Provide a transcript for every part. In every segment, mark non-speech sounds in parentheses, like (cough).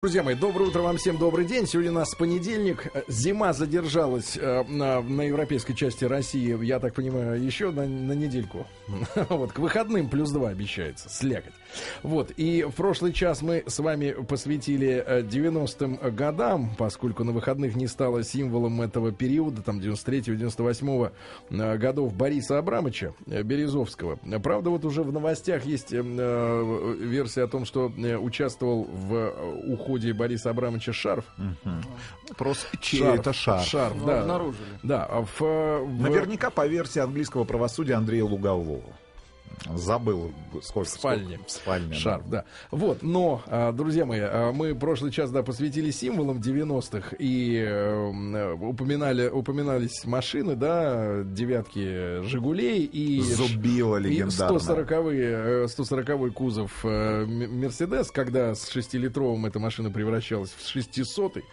Друзья мои, доброе утро вам всем, добрый день. Сегодня у нас понедельник. Зима задержалась э, на, на европейской части России, я так понимаю, еще на, на недельку. (laughs) Вот, к выходным плюс два обещается, слякоть. Вот, и в прошлый час мы с вами посвятили 90-м э, годам, поскольку на выходных не стало символом этого периода, там 93-98 э, годов Бориса Абрамовича э, Березовского. Правда, вот уже в новостях есть э, версия о том, что участвовал в уходе уходе Бориса Абрамовича шарф. Угу. Просто чей шарф, это шарф? Шарф, ну, да. Обнаружили. Да, а в, в... Наверняка по версии английского правосудия Андрея Лугового. Забыл, сколько. В спальне. В спальне. Шарф, да. да. Вот, но, а, друзья мои, а, мы прошлый час, да, посвятили символам 90-х и э, упоминали, упоминались машины, да, девятки Жигулей и... Зубила легендарно. И 140-й, 140 кузов э, Мерседес, когда с 6-литровым эта машина превращалась в 600-й.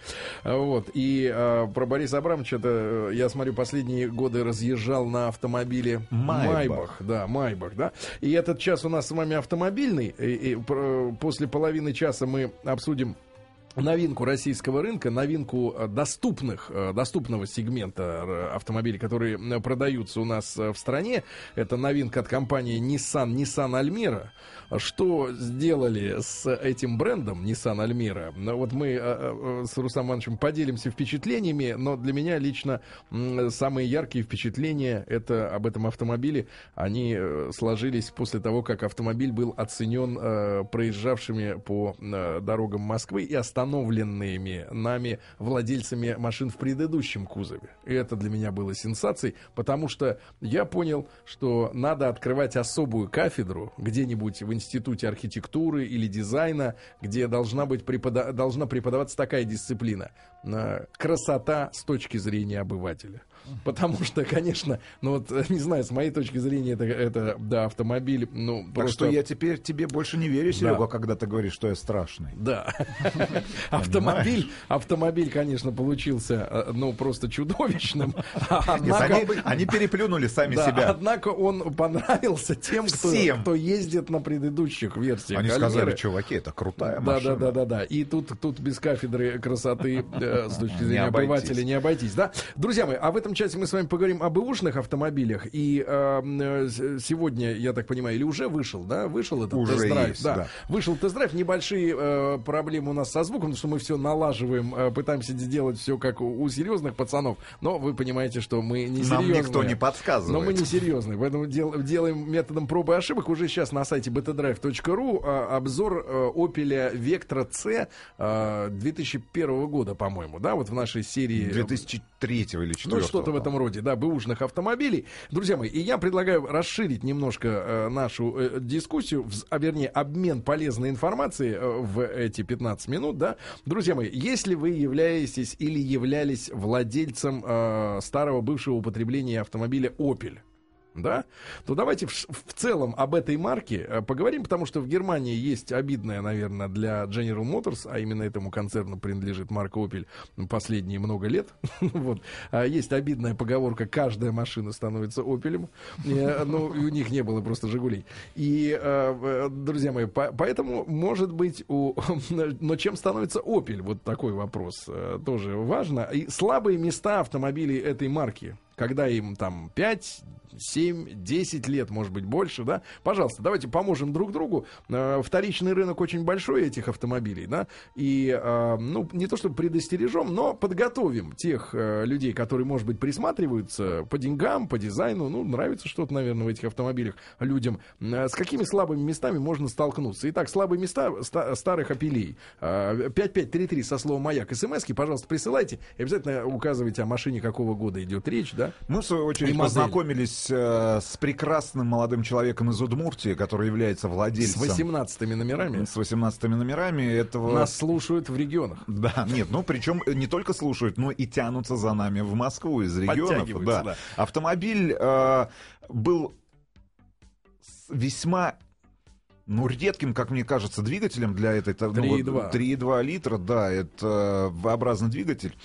Вот, и про Бориса Абрамовича, это, э, я смотрю, последние годы разъезжал на автомобиле Майбах. Майбах да, Майбах, да. И этот час у нас с вами автомобильный. И, и, после половины часа мы обсудим новинку российского рынка, новинку э, доступных, э, доступного сегмента э, автомобилей, которые продаются у нас в стране. Это новинка от компании Nissan, Nissan Almera. Что сделали с этим брендом Nissan Almera? Ну, вот мы с Рустам Ивановичем поделимся впечатлениями, но для меня лично самые яркие впечатления это об этом автомобиле. Они сложились после того, как автомобиль был оценен проезжавшими по дорогам Москвы и остановлен установленными нами владельцами машин в предыдущем кузове. И это для меня было сенсацией, потому что я понял, что надо открывать особую кафедру где-нибудь в институте архитектуры или дизайна, где должна быть препода- должна преподаваться такая дисциплина красота с точки зрения обывателя. Потому что, конечно, ну вот, э, не знаю, с моей точки зрения, это, это да, автомобиль, ну, так просто... что я теперь тебе больше не верю, Серега, да. когда ты говоришь, что я страшный. Да. Автомобиль, автомобиль, конечно, получился, э, ну, просто чудовищным. Они переплюнули сами себя. Однако он понравился тем, кто ездит на предыдущих версиях. Они сказали, чуваки, это крутая машина. Да, да, да, да. И тут тут без кафедры красоты э, с точки зрения обывателя не обойтись, да? Друзья мои, а в этом части мы с вами поговорим об бэушных автомобилях. И э, сегодня, я так понимаю, или уже вышел, да? Вышел этот тест-драйв. Да. да. Вышел тест-драйв. Небольшие э, проблемы у нас со звуком, потому что мы все налаживаем, э, пытаемся сделать все как у, у серьезных пацанов. Но вы понимаете, что мы не серьезные. Нам никто не подсказывает. Но мы не серьезные. Поэтому дел, делаем методом пробы и ошибок. Уже сейчас на сайте btdrive.ru э, обзор э, Opel Vectra C э, 2001 года, по-моему, да? Вот в нашей серии... 2003 или 2004 Ну, что-то в этом роде, да, бэушных автомобилей. Друзья мои, и я предлагаю расширить немножко э, нашу э, дискуссию, в, а вернее, обмен полезной информацией э, в эти 15 минут, да. Друзья мои, если вы являетесь или являлись владельцем э, старого бывшего употребления автомобиля Opel, да, то давайте в, в целом об этой марке э, поговорим, потому что в Германии есть обидная, наверное, для General Motors, а именно этому концерну принадлежит марка Opel последние много лет. (laughs) вот. А есть обидная поговорка «каждая машина становится Opel». Э, ну, у них не было просто «Жигулей». И, э, друзья мои, поэтому, может быть, у... (laughs) но чем становится Opel? Вот такой вопрос тоже важно. И слабые места автомобилей этой марки, когда им там 5, 7, 10 лет, может быть, больше, да, пожалуйста, давайте поможем друг другу. Э, вторичный рынок очень большой этих автомобилей, да, и, э, ну, не то чтобы предостережем, но подготовим тех э, людей, которые, может быть, присматриваются по деньгам, по дизайну, ну, нравится что-то, наверное, в этих автомобилях людям. С какими слабыми местами можно столкнуться? Итак, слабые места старых апелей. 5533 со словом «Маяк» смс пожалуйста, присылайте. Обязательно указывайте, о машине какого года идет речь, да? Мы, в свою очередь, познакомились познакомились э, с прекрасным молодым человеком из Удмуртии, который является владельцем... С 18 номерами? С 18 номерами этого... Нас слушают в регионах. Да, нет, ну причем не только слушают, но и тянутся за нами в Москву из регионов. Да. да. Автомобиль э, был весьма ну, редким, как мне кажется, двигателем для этой... 3,2. Ну, 3,2 литра, да, это V-образный двигатель.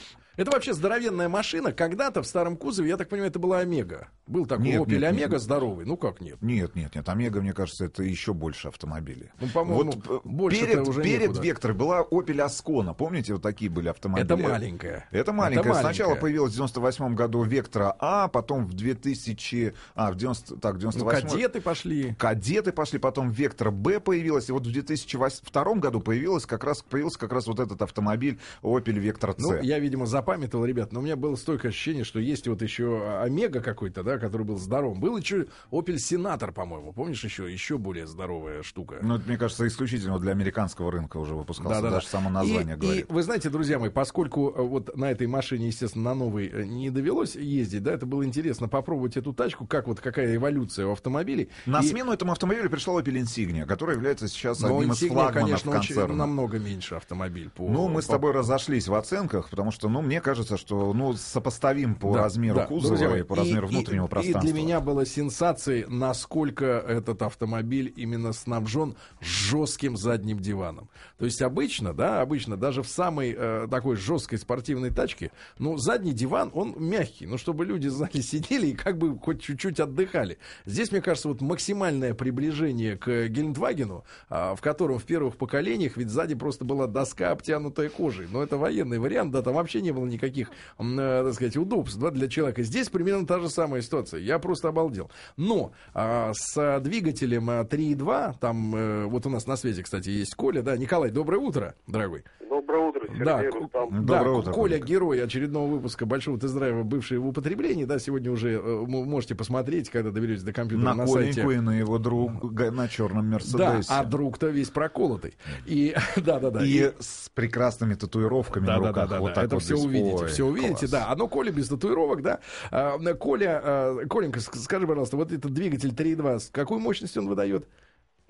Это вообще здоровенная машина. Когда-то в старом кузове, я так понимаю, это была Омега. Был такой Нет, Opel нет, нет. Омега здоровый. Ну как нет? Нет, нет, нет. Омега, мне кажется, это еще больше автомобилей. Ну, по-моему, вот э, больше-то перед, уже перед некуда. Вектор была Opel Ascona. Помните, вот такие были автомобили? Это маленькая. Это маленькая. Это Сначала маленькая. появилась в 98 году Вектора А, потом в 2000... А, в 90... Так, Ну, 98 кадеты пошли. Кадеты пошли, потом Вектор Б появилась, и вот в 2002 году появилась как раз, появился как раз вот этот автомобиль Opel Vectra C. Ну, я, видимо, запамятовал, ребят, но у меня было столько ощущение, что есть вот еще Омега какой-то, да, который был здоровым. Был еще Opel Сенатор, по-моему. Помнишь, еще, еще более здоровая штука. Ну, это, мне кажется, исключительно для американского рынка уже выпускался, Да-да-да. даже само название и, говорит. И вы знаете, друзья мои, поскольку э, вот на этой машине, естественно, на новой э, не довелось ездить, да, это было интересно попробовать эту тачку, как вот какая эволюция у автомобилей. На И- смену этому автомобилю пришла Opel Insignia, который является сейчас но одним из Insignia, флагманов конечно, очень- концерна. намного меньше автомобиль. По, Ну, мы с по- тобой разошлись в оценках, потому что, ну, мне кажется, что, ну, сопоставим по Да, размеру да, кузова друзья и по размеру и- внутреннего и- пространства. И для меня было сенсацией, насколько этот автомобиль именно снабжен жестким задним диваном. То есть обычно, да, обычно даже в самой э, такой жесткой спортивной тачке, ну, задний диван, он мягкий, ну, чтобы люди сзади сидели и как бы хоть чуть-чуть отдыхали. Здесь, мне кажется, вот максимальное приближение к Гелендвагену, а, в котором в первых поколениях ведь сзади просто была доска, обтянутая кожей. Но это военный вариант, да, там вообще не было никаких, м, э, так сказать, удобств да, для человека. Здесь примерно та же самая ситуация. Я просто обалдел. Но а, с двигателем а, 3.2, там э, вот у нас на связи, кстати, есть Коля, да, Николай, доброе утро, дорогой. Доброе утро, Сергей Да, Рустам. да, Доброе утро, Коля, Коля. герой очередного выпуска большого тест-драйва, бывший в употреблении, да, сегодня уже э, м- можете посмотреть, когда доберетесь до компьютера На на, сайте. И на его друга на черном Да, Мерседесе. а друг-то весь проколотый. И (laughs) да-да-да. И с прекрасными татуировками Да, на да, руках. да, да, вот да. так Это вот все здесь. Увидите, Ой, все увидите, класс. да. Оно Коля без татуировок, да. А, Коля, а, Коленька, ск- скажи, пожалуйста, вот этот двигатель 3.2, с какой мощностью он выдает?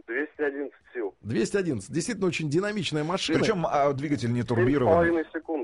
211 сил. 211. Действительно очень динамичная машина. Причем а, двигатель не турбированный. 7,5 секунд.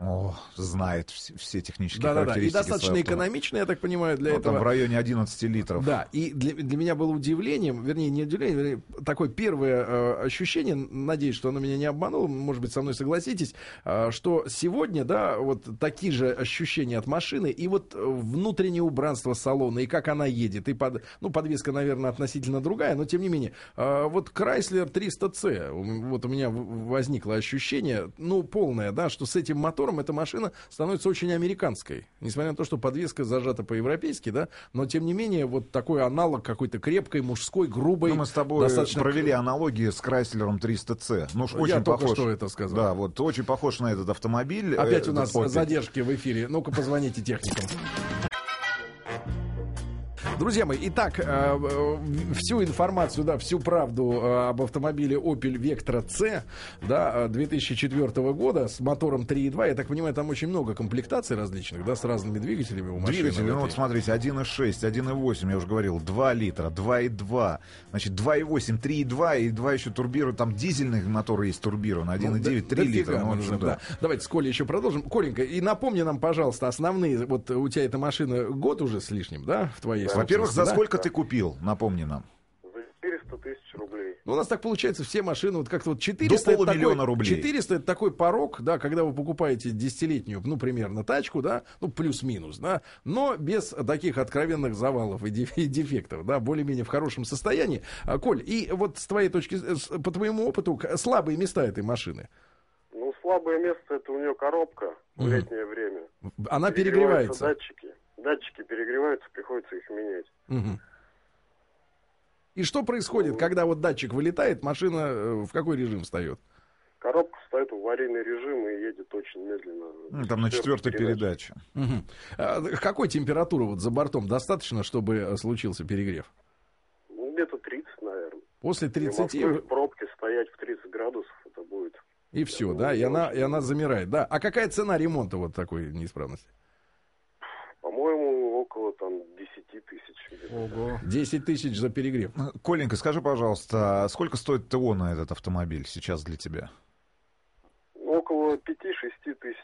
О, знает все, все технические. И характеристики достаточно своего автомобиля. экономичная, я так понимаю, для Ну, там этого. в районе 11 литров. Да, и для, для меня было удивлением, вернее, не удивлением, вернее, такое первое э, ощущение, надеюсь, что оно меня не обмануло, может быть, со мной согласитесь, э, что сегодня, да, вот такие же ощущения от машины, и вот внутреннее убранство салона, и как она едет, и под, ну, подвеска, наверное, относительно другая, но тем не менее, э, вот Chrysler 300C, у- вот у меня возникло ощущение, ну, полное, да, что с этим мотором эта машина становится очень американской, несмотря на то, что подвеска зажата по-европейски, да, но тем не менее, вот такой аналог какой-то крепкой, мужской, грубой. Ну, мы с тобой достаточно провели аналогии с Крайслером 300C. Ну, уж Я очень только похож. что это сказал. Да, вот очень похож на этот автомобиль. Опять Э, у нас Opel. задержки в эфире. Ну-ка, позвоните техникам. Друзья мои, итак, э, э, всю информацию, да, всю правду э, об автомобиле Opel Vectra C, да, э, 2004 года с мотором 3.2. Я так понимаю, там очень много комплектаций различных, да, с разными двигателями у машины. Двигатели, ну вот смотрите, 1.6, 1.8, я уже говорил, 2 литра, 2.2, значит, 2.8, 3.2 и 2 еще турбированные, там дизельных моторы есть турбированные, 1.9, Ну, 3 да- литра, ну, общем, да. да. Давайте с Колей еще продолжим. Коленька, и напомни нам, пожалуйста, основные, вот у тебя эта машина год уже с лишним, да, в твоей Во-первых, за да? сколько ты купил, напомни нам? За 400 тысяч рублей. Ну, у нас так получается, все машины, вот как-то вот 400... До полумиллиона такой, рублей. 400 это такой порог, да, когда вы покупаете десятилетнюю, ну, примерно, тачку, да, ну, плюс-минус, да, но без таких откровенных завалов и деф- (laughs) и дефектов, да, более-менее в хорошем состоянии. А, Коль, и вот с твоей точки, с- по твоему опыту, слабые места этой машины, Ну, слабое место это у нее коробка в летнее время. она перегревается. Датчики. Датчики перегреваются, приходится их менять. Мгм. И что происходит, когда вот датчик вылетает, машина э, в какой режим встает? Коробка стоит в аварийный режим и едет очень медленно. Ну, там на четвертой передаче. Мгм. А, какой температуры вот за бортом достаточно, чтобы э, случился перегрев? Ну, где-то 30, наверное. После При 30 Москве в пробке стоять в 30 градусов, это будет... и все, думаю, да, и она, и она замирает, да. А какая цена ремонта вот такой неисправности? По-моему, около там 10 тысяч. Ого. 10 тысяч за перегрев. Коленька, скажи, пожалуйста, а сколько стоит ТО на этот автомобиль сейчас для тебя? Ну, Около 5-6 тысяч.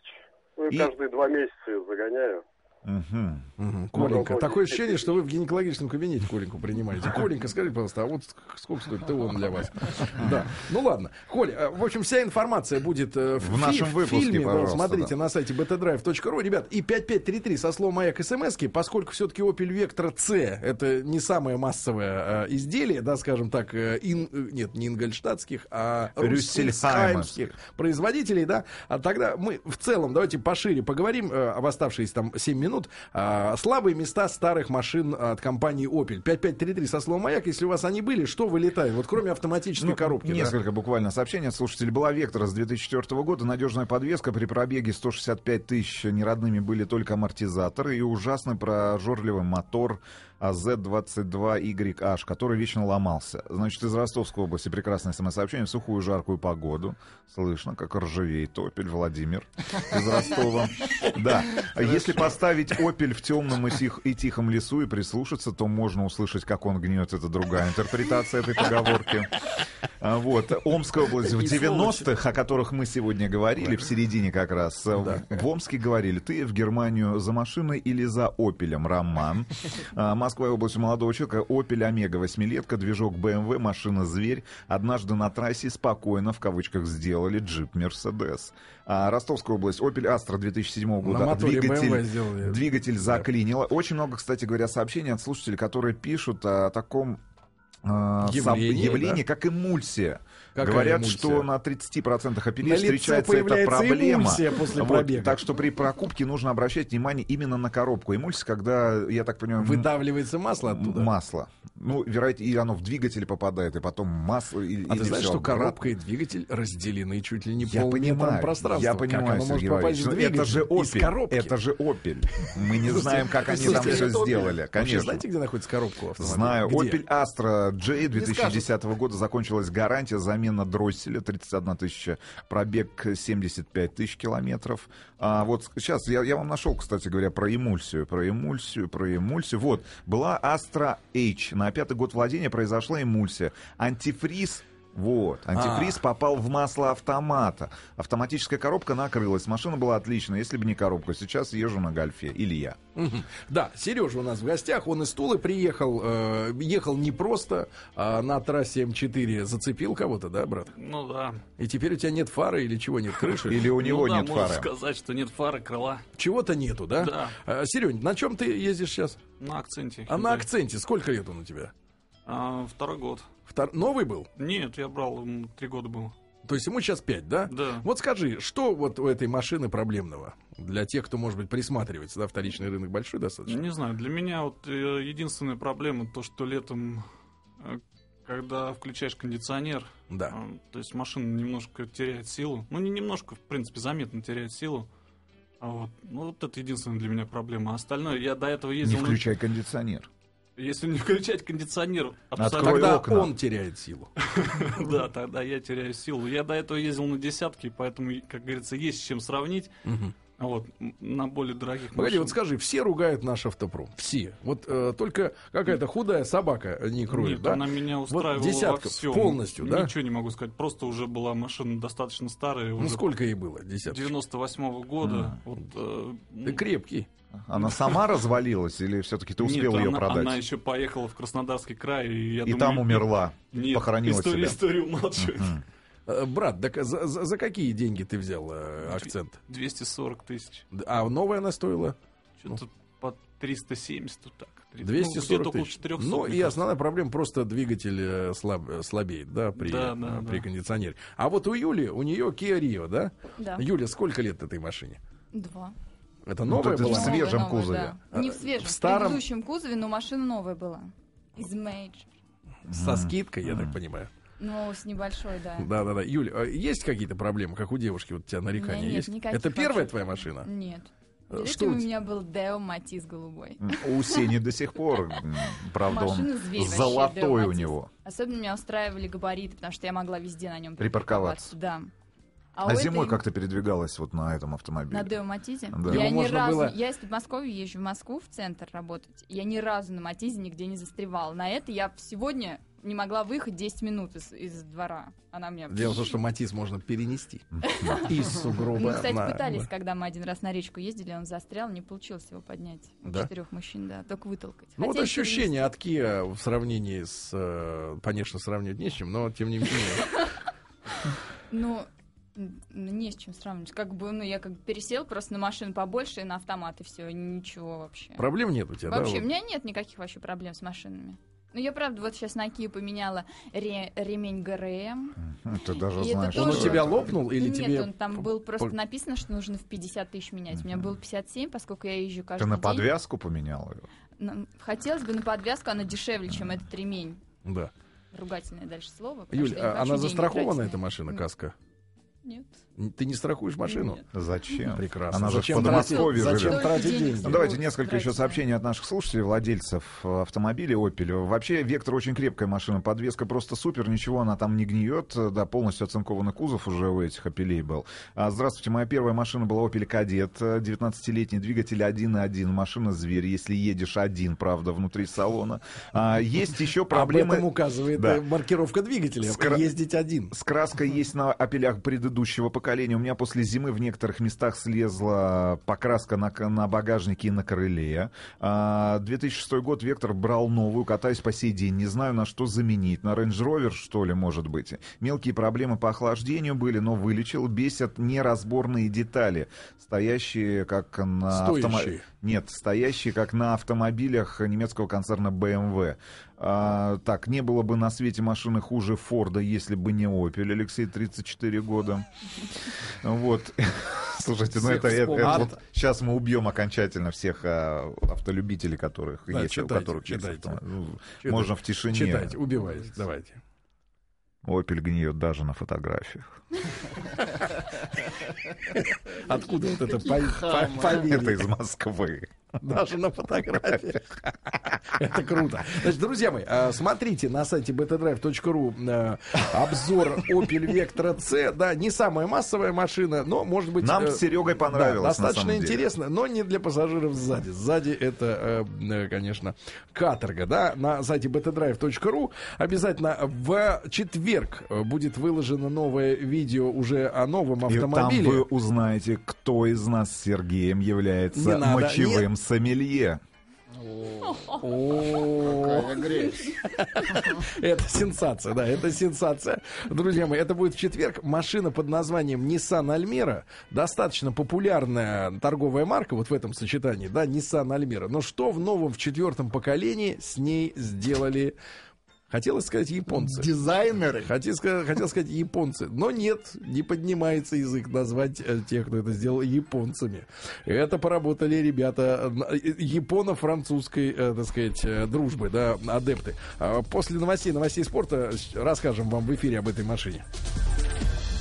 Ну, и И- каждые два месяца ее загоняю. Мгм. Мгм. Коленька, такое ощущение, что вы в гинекологическом кабинете Коленьку принимаете. Коленька, скажи, пожалуйста, а вот ск- сколько стоит ТО для вас? (laughs) Да. Ну ладно. Коля, э, в общем, вся информация будет э, В фи- нашем выпуске, фильме. пожалуйста, смотрите да. на сайте btdrive.ru. Ребят, и 5533 со словом «Маяк» смс поскольку все-таки Opel Vectra C это не самое массовое э, изделие, да, скажем так, ин- нет, не ингольштадтских, а рюссельхаймских производителей, да. А тогда мы в целом давайте пошире поговорим об оставшиеся там 7 минут. А, слабые места старых машин от компании Opel. 5533 со словом «Маяк». Если у вас они были, что вылетает? Вот кроме автоматической Ну, коробки. да? Несколько буквально сообщений от слушателей. Была Вектора с 2004 года, надежная подвеска. При пробеге 165 тысяч неродными были только амортизаторы и ужасный прожорливый мотор AZ22YH, который вечно ломался. Значит, из Ростовской области прекрасное самосообщение в сухую жаркую погоду. Слышно, как ржавеет Опель Владимир из Ростова. Да. А Если поставить Опель в темном и, тих- и тихом лесу и прислушаться, то можно услышать, как он гнет. Это другая интерпретация этой поговорки. А, Вот. Омская область в Такие 90-х, о которых мы сегодня говорили, в середине как раз. Да. В Омске говорили, ты в Германию за машиной или за Опелем, Роман. А, Москва и область у молодого человека, Опель Омега, восьмилетка, движок БМВ, машина Зверь. Однажды на трассе спокойно, в кавычках, сделали джип Мерседес. А, Ростовская область, Опель Астра 2007 года. Двигатель, BMW двигатель заклинило. Очень много, кстати говоря, сообщений от слушателей, которые пишут о таком а, Явлении, явлении, да? как эмульсия. Какая Говорят, эмульсия? что на 30% апеллей На лице встречается эта проблема. после Вот, пробега. так что при покупке нужно обращать внимание именно на коробку. Эмульсия, когда, я так понимаю, Выдавливается масло оттуда. масло. Ну, вероятно, и оно в двигатель попадает, и потом масло. И, А или ты знаешь, что обратно. коробка и двигатель разделены чуть ли не Я полметром пространства. я Как понимаю, оно может попасть в но это же двигатель из Opel, коробки? это же Opel. Мы не знаем, как они там все сделали. Конечно. знаете, где находится коробка автомобиля? Знаю. Opel Astra J Не 2010 года закончилась гарантия, замена дросселя, 31 тысяча, пробег 75 тысяч километров. А вот сейчас я, я вам нашел, кстати говоря, про эмульсию, про эмульсию, про эмульсию. Вот, была Astra H. На пятый год владения произошла эмульсия. Антифриз вот, антифриз А. попал в масло автомата. Автоматическая коробка накрылась. Машина была отличная, если бы не коробка. Сейчас езжу на гольфе. Или я. Да, Сережа у нас в гостях, он из Тулы приехал, э, ехал не просто, а на трассе М4 зацепил кого-то, да, брат? Ну да. И теперь у тебя нет фары или чего нет, крыши? Или у него ну, да, нет можно фары. сказать, что нет фары, крыла. Чего-то нету, да? Да. Э, Серёнь, на чем ты ездишь сейчас? На акценте. А на акценте сколько лет он у тебя? А, второй год. Втор- Новый был? Нет, я брал, три года было. То есть ему сейчас 5, да? Да. Вот скажи, что вот у этой машины проблемного? Для тех, кто, может быть, присматривается, да, вторичный рынок большой достаточно? Не знаю, для меня вот э, единственная проблема то, что летом, э, когда включаешь кондиционер, Да. э, то есть машина немножко теряет силу. Ну, не немножко, в принципе, заметно теряет силу. А вот, ну, вот это единственная для меня проблема. А остальное, я до этого Не ездил... на- включай кондиционер. Если не включать кондиционер, абсолютно... Открой Тогда окна. он теряет силу. (laughs) Да, тогда я теряю силу. Я до этого ездил на десятки, поэтому, как говорится, есть с чем сравнить. Вот, на более дорогих Погоди, вот скажи, все ругают наш автопром. Все. Вот э, только какая-то худая собака не кроет, Нет, да? она меня устраивала десятка во всем. полностью, да? Ничего не могу сказать. Просто уже была машина достаточно старая. Ну сколько ей было? Десятка. 98 года. Вот, э, Ты крепкий. Она сама развалилась или все-таки ты успел нет, ее она, продать? Она еще поехала в Краснодарский край. И, я И думаю, там умерла, Нет, похоронила историю, себя. историю умалчивает. Мгм. Э, брат, так за, за- за какие деньги ты взял э, акцент? 240 тысяч. А новая она стоила? Что-то по 370 вот так. 240 ну, тысяч. 400. Ну и кажется. основная проблема просто двигатель э, слаб- э, слабеет, да, при, Да, да, при да. кондиционере. А вот у Юли, у нее Kia Rio, да? Да. Юля, сколько лет этой машине? Два. Это Ну, новая это была? в свежем новая, кузове. да. Не в А, свежем, в в, старом? предыдущем кузове, но машина новая была. Из Мейдж. Со скидкой, я так понимаю. Ну, с небольшой, да. Да, да, да. Юля, а есть какие-то проблемы, как у девушки? Вот у тебя нарекания У есть? никаких Это первая вообще. твоя машина? Нет. Э, Перед что этим у меня был Део Матис голубой. У Сени до сих пор, правда, он золотой у него. Особенно меня устраивали габариты, потому что я могла везде на нем Припарковаться. Да. А, у зимой этой- как ты передвигалась вот на этом автомобиле? На Део Матизе? Да. Я Его ни разу... было- Я из Подмосковья езжу в Москву в центр работать. Я ни разу на Матизе нигде не застревала. На это я сегодня не могла выехать 10 минут из, из двора. Она мне... Дело в том, что Матис можно перенести из сугроба. Мы, кстати, пытались, когда мы один раз на речку ездили, он застрял, не получилось его поднять. У Да? четырех мужчин, да, только вытолкать. Ну, вот ощущение от Kia в сравнении с... э, Конечно, сравнивать не с чем, но тем не менее. Ну, не с чем сравнивать. Как бы, ну, я как бы пересел просто на машину побольше и на автомат, и все, ничего вообще. Проблем нет у тебя, да? Вообще, у меня нет никаких вообще проблем с машинами. Ну, я, правда, вот сейчас на Kia поменяла ре- ремень ГРМ. Ты даже И знаешь, Он у тебя это. лопнул или Нет, тебе... он там был просто по- написано, что нужно в 50 тысяч менять. У меня был 57, поскольку я езжу каждый Ты на день. подвязку поменял ее? На- Хотелось бы на подвязку, она дешевле, чем этот ремень. Да. Ругательное дальше слово. Юль, а она застрахована, эта на- машина, Нет. каска? Нет. Ты не страхуешь машину? Нет. Зачем? Прекрасно. Она же в Зачем Подмосковье тратить- живет. Зачем тратить деньги? Ну, давайте несколько еще тратить, сообщений от наших слушателей, владельцев э, автомобилей Opel. Вообще, Вектор очень крепкая машина, подвеска просто супер, ничего она там не гниет, э, да, полностью оцинкованный кузов уже у этих Opel был. А, здравствуйте, моя первая машина была Opel Kadett, э, 19-летний двигатель 1.1, машина зверь, если едешь один, правда, внутри салона. А, есть еще Об проблемы... этом указывает Да. э, маркировка двигателя. Скра- Ездить один. С краской есть на опелях предыдущего поколения. У меня после зимы в некоторых местах слезла покраска на, на багажнике и на крыле. А, 2006 год Вектор брал новую, катаюсь по сей день. Не знаю, на что заменить. На Range Rover, что ли, может быть. Мелкие проблемы по охлаждению были, но вылечил. Бесят неразборные детали, стоящие как на... Стоящие. Нет, стоящие как на автомобилях немецкого концерна BMW. А, так, не было бы на свете машины хуже Форда, если бы не Opel, Алексей, 34 года. Вот. (laughs) Слушайте, ну это, это- это вот сейчас мы убьем окончательно всех а, автолюбителей, которых Да, есть, у читайте, которых есть читайте. автомобиль. Ну, Читайте. Можно в тишине. Читайте, убивайте. Давайте. Opel гниет даже на фотографиях. Откуда вот это по- по- Это поверье? из Москвы. Даже на фотографиях. (laughs) Это круто. Значит, друзья мои, а, смотрите на сайте betadrive.ru э, обзор Opel Vectra C. Да, не самая массовая машина, но, может быть... Нам э, с Серегой понравилось, достаточно интересно, но не для пассажиров сзади. Сзади это, э, конечно, каторга, да. На сайте betadrive.ru обязательно в четверг будет выложено новое видео уже о новом И там автомобиле. вы узнаете, кто из нас с Сергеем является мочевым сомелье. (laughs) Это сенсация, да, это сенсация. Друзья мои, это будет в четверг. Машина под названием Nissan Almera. Достаточно популярная торговая марка вот в этом сочетании, да, Nissan Almera. Но что в новом, в четвертом поколении с ней сделали, хотелось сказать, японцы. Дизайнеры. Хотел сказать, хотел сказать японцы, но нет, не поднимается язык назвать э, тех, кто это сделал, японцами. Это поработали ребята э, японо-французской, э, так сказать, дружбы, да, адепты. А После новостей, новостей спорта расскажем вам в эфире об этой машине.